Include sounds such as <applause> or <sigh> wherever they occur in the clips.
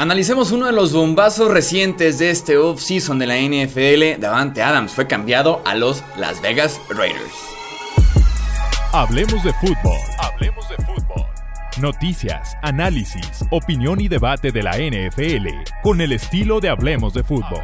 Analicemos uno de los bombazos recientes de este offseason de la NFL. Davante Adams fue cambiado a los Las Vegas Raiders. Hablemos de fútbol. Hablemos de fútbol. Noticias, análisis, opinión y debate de la NFL con el estilo de Hablemos de fútbol.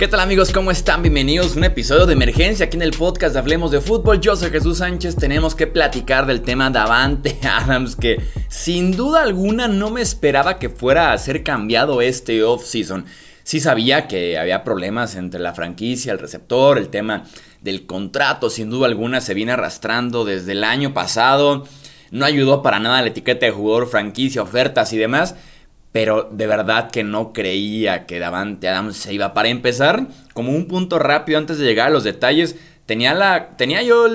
¿Qué tal amigos? ¿Cómo están? Bienvenidos a un episodio de emergencia aquí en el podcast de Hablemos de Fútbol. Yo soy Jesús Sánchez, tenemos que platicar del tema Davante <laughs> Adams que sin duda alguna no me esperaba que fuera a ser cambiado este off-season. Sí sabía que había problemas entre la franquicia, el receptor, el tema del contrato, sin duda alguna se viene arrastrando desde el año pasado. No ayudó para nada la etiqueta de jugador, franquicia, ofertas y demás pero de verdad que no creía que Davante Adams se iba. Para empezar, como un punto rápido antes de llegar a los detalles, tenía, la, tenía yo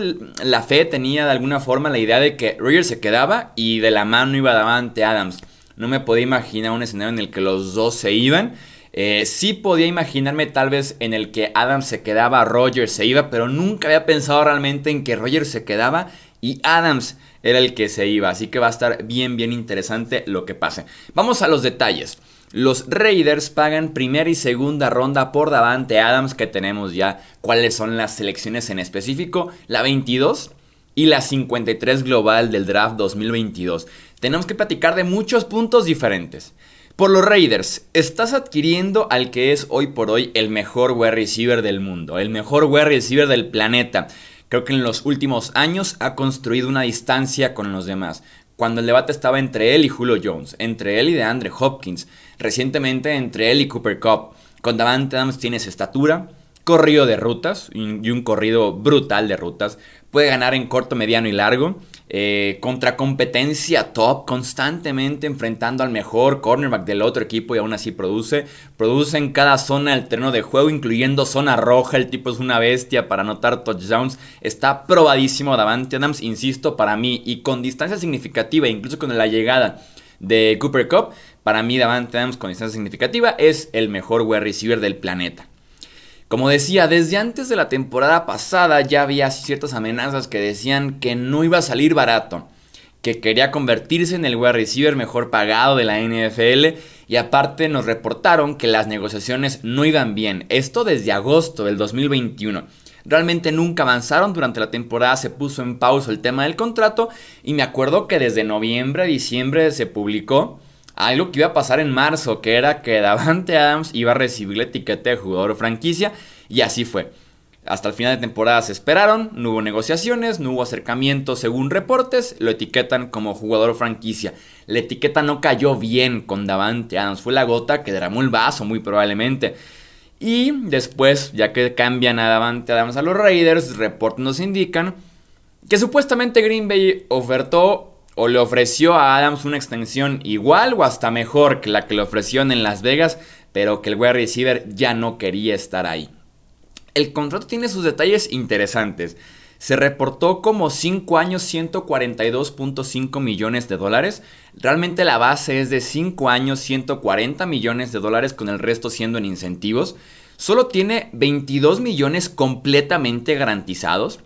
la fe, tenía de alguna forma la idea de que Rogers se quedaba y de la mano iba Davante Adams. No me podía imaginar un escenario en el que los dos se iban. Eh, sí podía imaginarme tal vez en el que Adams se quedaba, Rogers se iba, pero nunca había pensado realmente en que Rogers se quedaba y Adams era el que se iba. Así que va a estar bien, bien interesante lo que pase. Vamos a los detalles. Los Raiders pagan primera y segunda ronda por Davante Adams, que tenemos ya cuáles son las selecciones en específico. La 22 y la 53 global del draft 2022. Tenemos que platicar de muchos puntos diferentes. Por los Raiders, estás adquiriendo al que es hoy por hoy el mejor wide receiver del mundo, el mejor wide receiver del planeta. Creo que en los últimos años ha construido una distancia con los demás. Cuando el debate estaba entre él y Julio Jones, entre él y DeAndre Hopkins, recientemente entre él y Cooper Cup. Con Davante Adams tienes estatura, corrido de rutas y un corrido brutal de rutas. Puede ganar en corto, mediano y largo. Eh, contra competencia top, constantemente enfrentando al mejor cornerback del otro equipo y aún así produce. Produce en cada zona del terreno de juego, incluyendo zona roja. El tipo es una bestia para anotar touchdowns. Está probadísimo Davante Adams, insisto, para mí. Y con distancia significativa, incluso con la llegada de Cooper Cup, para mí Davante Adams con distancia significativa es el mejor wide receiver del planeta. Como decía, desde antes de la temporada pasada ya había ciertas amenazas que decían que no iba a salir barato, que quería convertirse en el wide receiver mejor pagado de la NFL y aparte nos reportaron que las negociaciones no iban bien, esto desde agosto del 2021. Realmente nunca avanzaron, durante la temporada se puso en pausa el tema del contrato y me acuerdo que desde noviembre, diciembre se publicó algo que iba a pasar en marzo, que era que Davante Adams iba a recibir la etiqueta de jugador franquicia, y así fue. Hasta el final de temporada se esperaron, no hubo negociaciones, no hubo acercamientos según reportes, lo etiquetan como jugador franquicia. La etiqueta no cayó bien con Davante Adams, fue la gota que derramó el vaso muy probablemente. Y después, ya que cambian a Davante Adams a los Raiders, reportes nos indican que supuestamente Green Bay ofertó o le ofreció a Adams una extensión igual o hasta mejor que la que le ofrecieron en Las Vegas, pero que el wide receiver ya no quería estar ahí. El contrato tiene sus detalles interesantes. Se reportó como 5 años 142.5 millones de dólares. Realmente la base es de 5 años 140 millones de dólares con el resto siendo en incentivos. Solo tiene 22 millones completamente garantizados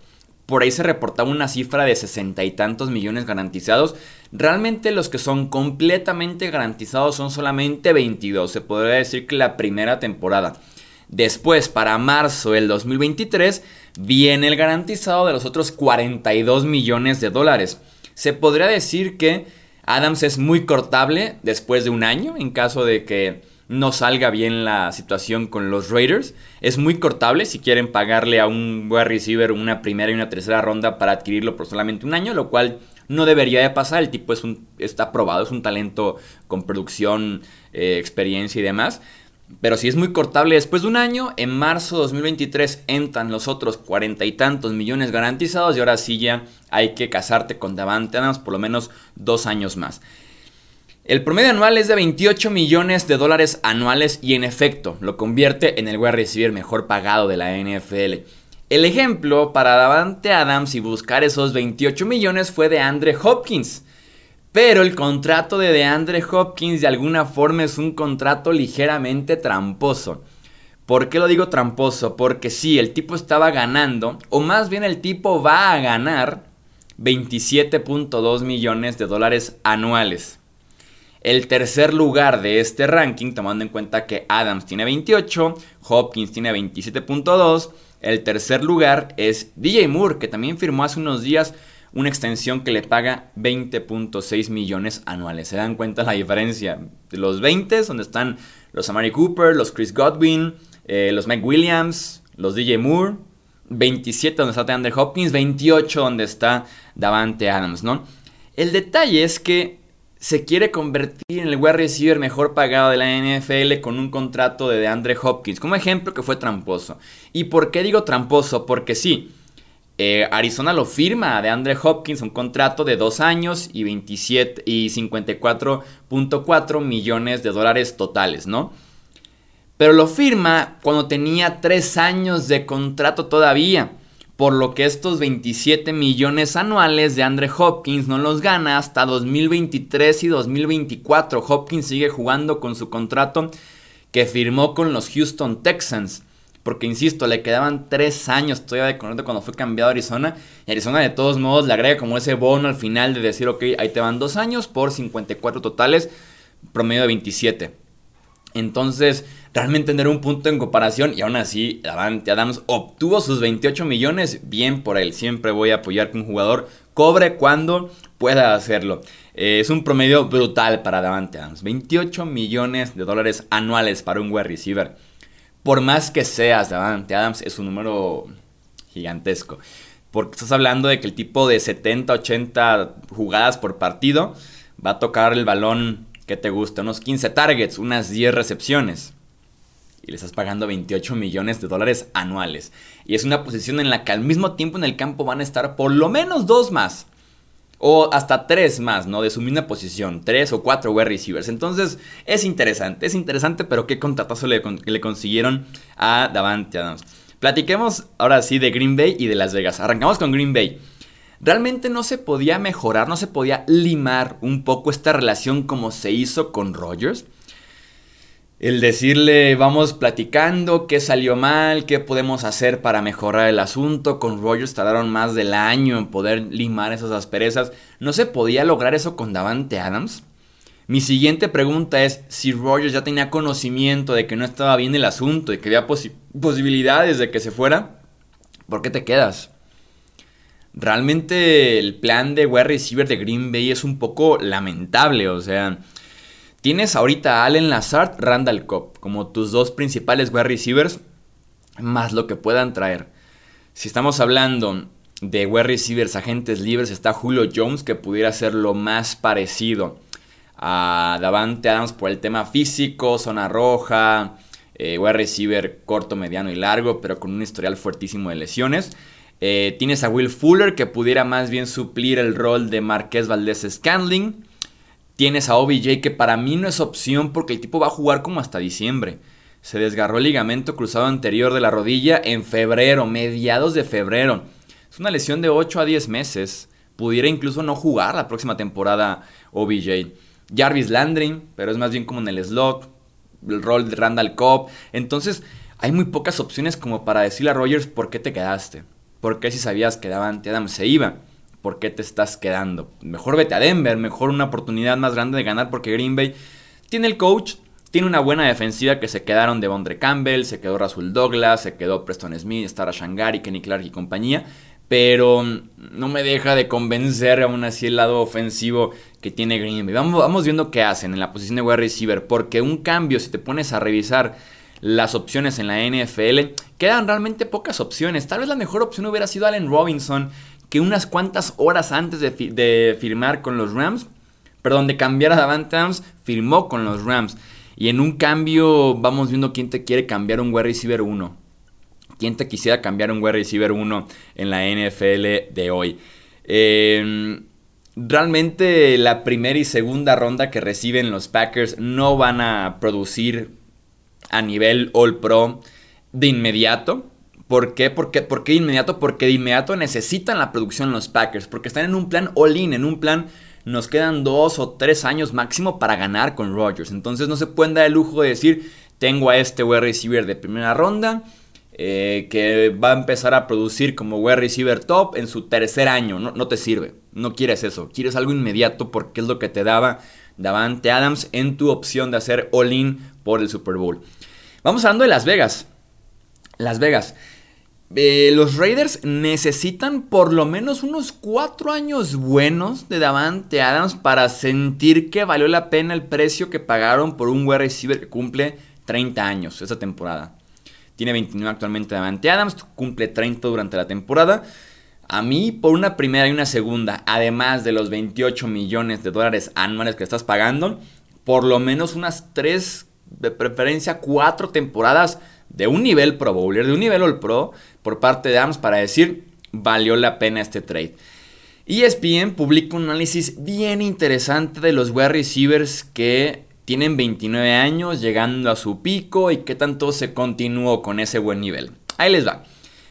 por ahí se reportaba una cifra de sesenta y tantos millones garantizados. Realmente los que son completamente garantizados son solamente 22. Se podría decir que la primera temporada. Después, para marzo del 2023, viene el garantizado de los otros 42 millones de dólares. Se podría decir que Adams es muy cortable después de un año en caso de que no salga bien la situación con los Raiders. Es muy cortable si quieren pagarle a un wide receiver una primera y una tercera ronda para adquirirlo por solamente un año, lo cual no debería de pasar. El tipo es un, está probado, es un talento con producción, eh, experiencia y demás. Pero si es muy cortable después de un año, en marzo de 2023 entran los otros cuarenta y tantos millones garantizados y ahora sí ya hay que casarte con Davante Adams por lo menos dos años más. El promedio anual es de 28 millones de dólares anuales y en efecto lo convierte en el wide receiver mejor pagado de la NFL. El ejemplo para Davante Adams y buscar esos 28 millones fue de Andre Hopkins. Pero el contrato de DeAndre Hopkins de alguna forma es un contrato ligeramente tramposo. ¿Por qué lo digo tramposo? Porque sí, el tipo estaba ganando, o más bien el tipo va a ganar 27.2 millones de dólares anuales. El tercer lugar de este ranking, tomando en cuenta que Adams tiene 28, Hopkins tiene 27.2, el tercer lugar es DJ Moore, que también firmó hace unos días una extensión que le paga 20.6 millones anuales. ¿Se dan cuenta la diferencia? Los 20, donde están los Amari Cooper, los Chris Godwin, eh, los Mike Williams, los DJ Moore. 27 donde está DeAndre Hopkins, 28 donde está Davante Adams, ¿no? El detalle es que se quiere convertir en el wide receiver mejor pagado de la NFL con un contrato de DeAndre Hopkins, como ejemplo que fue tramposo. ¿Y por qué digo tramposo? Porque sí, eh, Arizona lo firma de Andre Hopkins, un contrato de 2 años y, 27, y 54.4 millones de dólares totales, ¿no? Pero lo firma cuando tenía 3 años de contrato todavía, por lo que estos 27 millones anuales de Andre Hopkins no los gana hasta 2023 y 2024. Hopkins sigue jugando con su contrato que firmó con los Houston Texans. Porque, insisto, le quedaban tres años todavía de contrato cuando fue cambiado a Arizona. Y Arizona, de todos modos, le agrega como ese bono al final de decir, ok, ahí te van dos años por 54 totales, promedio de 27. Entonces, realmente tener un punto en comparación. Y aún así, Davante Adams obtuvo sus 28 millones. Bien por él. Siempre voy a apoyar que un jugador cobre cuando pueda hacerlo. Eh, es un promedio brutal para Davante Adams. 28 millones de dólares anuales para un wide receiver por más que seas Davante Adams, es un número gigantesco. Porque estás hablando de que el tipo de 70, 80 jugadas por partido va a tocar el balón que te gusta, unos 15 targets, unas 10 recepciones. Y le estás pagando 28 millones de dólares anuales. Y es una posición en la que al mismo tiempo en el campo van a estar por lo menos dos más. O hasta tres más, ¿no? De su misma posición. Tres o cuatro wide receivers. Entonces, es interesante. Es interesante, pero qué contratazo le, le consiguieron a Davante Adams. Platiquemos ahora sí de Green Bay y de Las Vegas. Arrancamos con Green Bay. Realmente no se podía mejorar, no se podía limar un poco esta relación como se hizo con Rogers el decirle vamos platicando qué salió mal, qué podemos hacer para mejorar el asunto. Con Rogers tardaron más del año en poder limar esas asperezas. ¿No se podía lograr eso con Davante Adams? Mi siguiente pregunta es si Rogers ya tenía conocimiento de que no estaba bien el asunto y que había posibilidades de que se fuera. ¿Por qué te quedas? Realmente el plan de wide receiver de Green Bay es un poco lamentable, o sea, Tienes ahorita a Allen Lazard, Randall Cobb como tus dos principales wide receivers, más lo que puedan traer. Si estamos hablando de wide receivers, agentes libres, está Julio Jones, que pudiera ser lo más parecido a Davante Adams por el tema físico, zona roja, eh, wide receiver corto, mediano y largo, pero con un historial fuertísimo de lesiones. Eh, tienes a Will Fuller, que pudiera más bien suplir el rol de Marqués Valdés Scandling. Tienes a OBJ que para mí no es opción porque el tipo va a jugar como hasta diciembre. Se desgarró el ligamento cruzado anterior de la rodilla en febrero, mediados de febrero. Es una lesión de 8 a 10 meses. Pudiera incluso no jugar la próxima temporada OBJ. Jarvis Landry, pero es más bien como en el slot. El rol de Randall Cobb. Entonces, hay muy pocas opciones como para decirle a Rogers por qué te quedaste. ¿Por qué si sabías que Davante Adams se iba? ¿por qué te estás quedando? Mejor vete a Denver, mejor una oportunidad más grande de ganar porque Green Bay tiene el coach, tiene una buena defensiva que se quedaron de Bondre Campbell, se quedó Rasul Douglas, se quedó Preston Smith, Stara Shangari, Kenny Clark y compañía. Pero no me deja de convencer aún así el lado ofensivo que tiene Green Bay. Vamos, vamos viendo qué hacen en la posición de wide receiver. Porque un cambio, si te pones a revisar las opciones en la NFL, quedan realmente pocas opciones. Tal vez la mejor opción hubiera sido Allen Robinson, que unas cuantas horas antes de, firmar con los Rams, perdón, de cambiar a Davante Adams, firmó con los Rams. Y en un cambio vamos viendo quién te quiere cambiar un wide receiver 1. ¿Quién te quisiera cambiar un wide receiver 1 en la NFL de hoy? Em, realmente la primera y segunda ronda que reciben los Packers no van a producir a nivel All Pro de inmediato. ¿Por qué? ¿Por qué? ¿Por qué inmediato? Porque de inmediato necesitan la producción los Packers. Porque están en un plan all-in, en un plan nos quedan dos o tres años máximo para ganar con Rodgers. Entonces no se pueden dar el lujo de decir, tengo a este wide receiver de primera ronda. Eh, que va a empezar a producir como wide receiver top en su tercer año. No, no, te sirve. No quieres eso. Quieres algo inmediato porque es lo que te daba Davante Adams en tu opción de hacer all-in por el Super Bowl. Vamos hablando de Las Vegas. Las Vegas. Eh, los Raiders necesitan por lo menos unos cuatro años buenos de Davante Adams para sentir que valió la pena el precio que pagaron por un wide receiver que cumple 30 años esa temporada. Tiene 29 actualmente Davante Adams, cumple 30 durante la temporada. A mí, por una primera y una segunda, además de los 28 millones de dólares anuales que estás pagando, por lo menos unas 3, de preferencia 4 temporadas de un nivel Pro Bowler, de un nivel All Pro, por parte de Adams para decir, valió la pena este trade. ESPN publica un análisis bien interesante de los wide receivers que tienen 29 años, llegando a su pico y qué tanto se continuó con ese buen nivel. Ahí les va.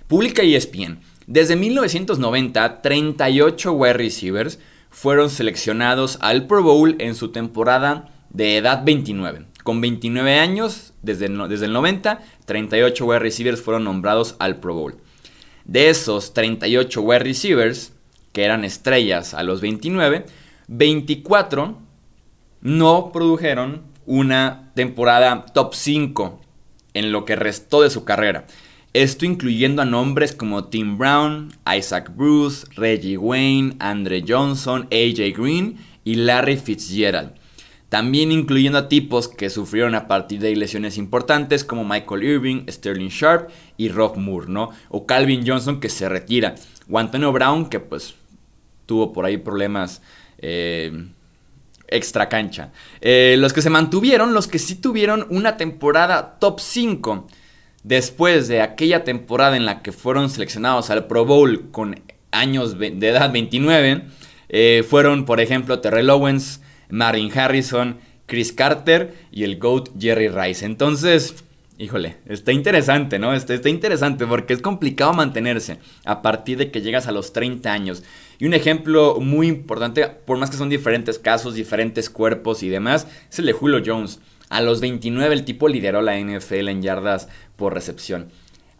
Publica ESPN. Desde 1990, 38 wide receivers fueron seleccionados al Pro Bowl en su temporada de edad 29. Con 29 años, desde, el 90, 38 wide receivers fueron nombrados al Pro Bowl. De esos 38 wide receivers, que eran estrellas a los 29, 24 no produjeron una temporada top 5 en lo que restó de su carrera. Esto incluyendo a nombres como Tim Brown, Isaac Bruce, Reggie Wayne, Andre Johnson, AJ Green y Larry Fitzgerald. También incluyendo a tipos que sufrieron a partir de lesiones importantes como Michael Irving, Sterling Sharp y Rob Moore, ¿no? O Calvin Johnson que se retira. O Antonio Brown que pues tuvo por ahí problemas eh, extra cancha. Eh, los que se mantuvieron, los que sí tuvieron una temporada top 5 después de aquella temporada en la que fueron seleccionados al Pro Bowl con años de edad 29, eh, fueron por ejemplo Terrell Owens, Marvin Harrison, Chris Carter y el GOAT Jerry Rice. Entonces, híjole, está interesante, ¿no? Está, está, interesante porque es complicado mantenerse a partir de que llegas a los 30 años. Y un ejemplo muy importante, por más que son diferentes casos, diferentes cuerpos y demás, es el de Julio Jones. A los 29 el tipo lideró la NFL en yardas por recepción.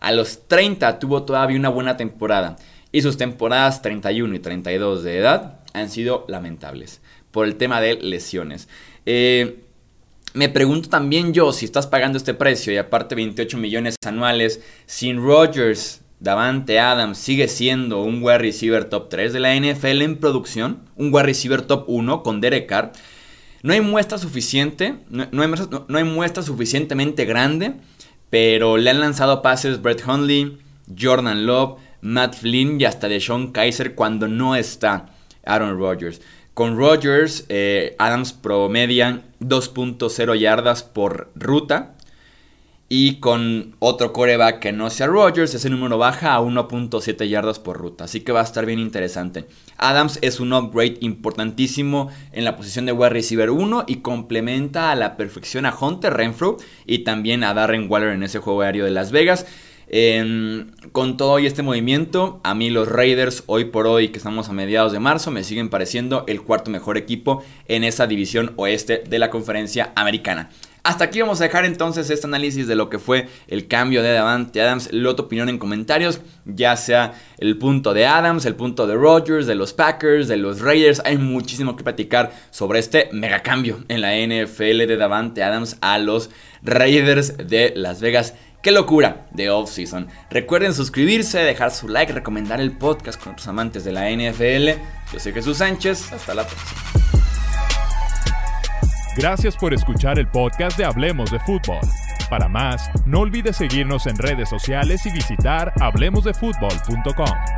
A los 30 tuvo todavía una buena temporada. Y sus temporadas 31 y 32 de edad han sido lamentables por el tema de lesiones. Eh, me pregunto también yo si estás pagando este precio y aparte 28 millones anuales sin Rodgers, Davante Adams sigue siendo un wide receiver top 3 de la NFL en producción, un wide receiver top 1 con Derek Carr. No hay muestra suficiente, no, hay, no hay muestra suficientemente grande, pero le han lanzado pases Brett Hundley, Jordan Love, Matt Flynn y hasta Deshaun Kaiser cuando no está Aaron Rodgers. Con Rodgers, eh, Adams promedia 2.0 yardas por ruta. Y con otro coreback que no sea Rodgers, ese número baja a 1.7 yardas por ruta. Así que va a estar bien interesante. Adams es un upgrade importantísimo en la posición de wide receiver 1 y complementa a la perfección a Hunter Renfro y también a Darren Waller en ese juego aéreo de Las Vegas con todo y este movimiento, a mí los Raiders hoy por hoy, que estamos a mediados de marzo, me siguen pareciendo el cuarto mejor equipo en esa división oeste de la conferencia americana. Hasta aquí vamos a dejar entonces este análisis de lo que fue el cambio de Davante Adams. Lo tu opinión en comentarios, ya sea el punto de Adams, el punto de Rodgers, de los Packers, de los Raiders. Hay muchísimo que platicar sobre este mega cambio en la NFL de Davante Adams a los Raiders de Las Vegas. ¡Qué locura de off-season! Recuerden suscribirse, dejar su like, recomendar el podcast con otros amantes de la NFL. Yo soy Jesús Sánchez, hasta la próxima. Gracias por escuchar el podcast de Hablemos de Fútbol. Para más, no olvides seguirnos en redes sociales y visitar hablemosdefutbol.com.